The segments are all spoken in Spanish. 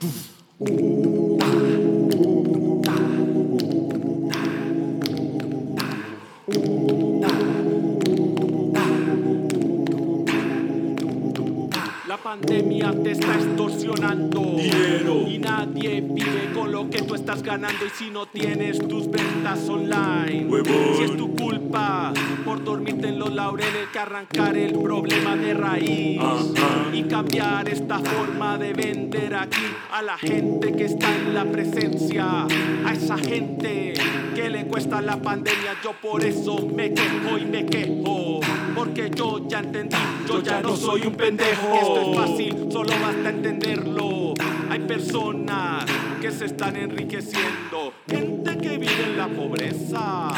La pandemia te está extorsionando Dinero. y nadie vive con lo que tú estás ganando y si no tienes tus ventas online Huevón. si es tu culpa dormirte en los laureles que arrancar el problema de raíz y cambiar esta forma de vender aquí a la gente que está en la presencia a esa gente que le cuesta la pandemia. Yo por eso me quejo y me quejo porque yo ya entendí yo ya no soy un pendejo. Esto es fácil solo basta entenderlo. Hay personas que se están enriqueciendo gente que vive en la pobreza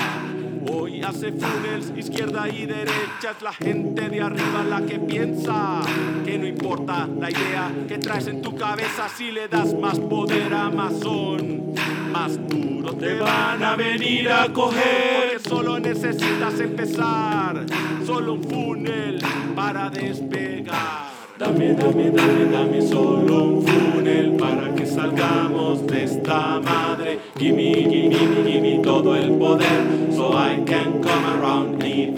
Hoy hace funnels, izquierda y derecha, es la gente de arriba la que piensa que no importa la idea que traes en tu cabeza si le das más poder a Amazon, más duro te van a venir a coger. Porque solo necesitas empezar, solo un funnel para despegar. Dame, dame, dame, dame solo un funnel para que salgamos de esta madre. Gimme, gimme,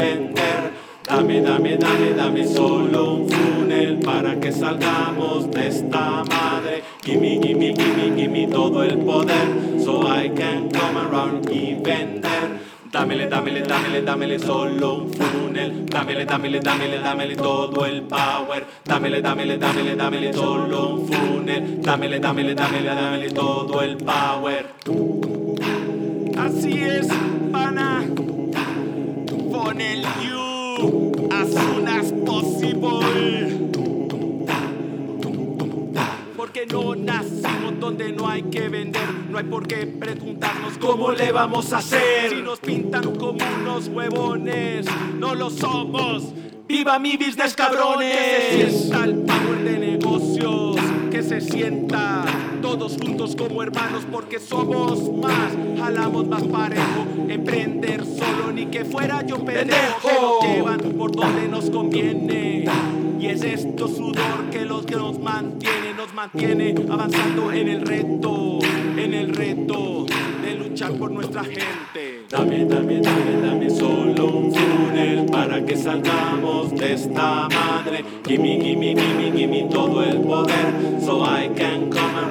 vender. Dame, dame, dame, dame solo un funnel para que salgamos de esta madre. Gimme, gimme, gimme, gimme todo el poder so I can come around y vender. Dámele, dámele, dámele, dámele solo un funnel. Dámele, dámele, dámele, dámele todo el power. Dámele, dámele, dámele, dámele solo un funnel. Dámele, dámele, dámele, dámele todo el power. Así es. Funnel you as soon as possible. Porque no nacimos donde no hay que vender. No hay por qué preguntarnos cómo le vamos a hacer. Si nos pintan como unos huevones, no lo somos. ¡Viva mi business, cabrones! Que se sienta el power de negocios. Que se sienta todos juntos como hermanos porque somos más. Jalamos más parejo. Emprender solo ni que fuera yo pendejo. Que nos llevan por donde nos conviene. Y es esto sudor que los que nos mantiene, nos mantiene avanzando en el reto, en el reto de luchar por nuestra gente. Dame, dame, dame, dame solo un funnel para que salgamos de esta madre. Gimme, gimme, gimme, gimme todo el poder so I can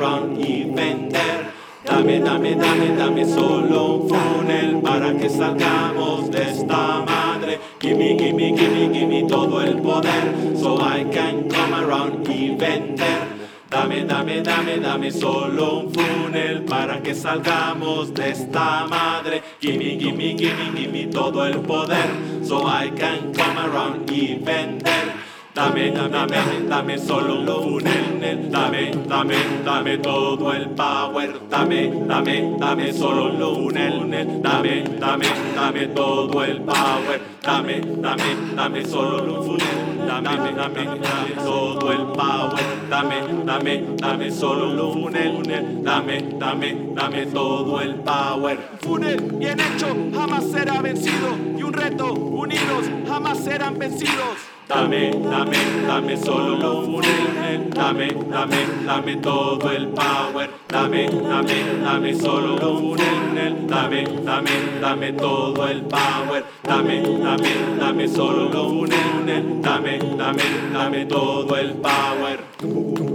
y vender. Dame, dame, dame, dame solo un funnel para que salgamos de esta madre. Gimme, gimme, gimme, gimme todo el poder so I can come around y vender. Dame, dame, dame, dame solo un funnel para que salgamos de esta madre. Gimme, gimme, gimme, gimme todo el poder so I can come around y vender. Dame, dame, dame, solo un funnel. Dame, dame, dame todo el power. Dame, dame, dame solo un funnel. Dame, dame, dame todo el power. Dame, dame, dame solo un funnel. Dame, dame, dame todo el power. Dame, dame, dame solo un funnel. Dame, dame, dame todo el power. Funnel bien hecho jamás será vencido y un reto unidos jamás serán vencidos. Dame, dame, dame solo un funnel. Dame, dame, dame todo el power. Dame, dame, dame solo un funnel. Dame, dame, dame todo el power. Dame, dame, dame solo un funnel. Dame, dame, dame todo el power.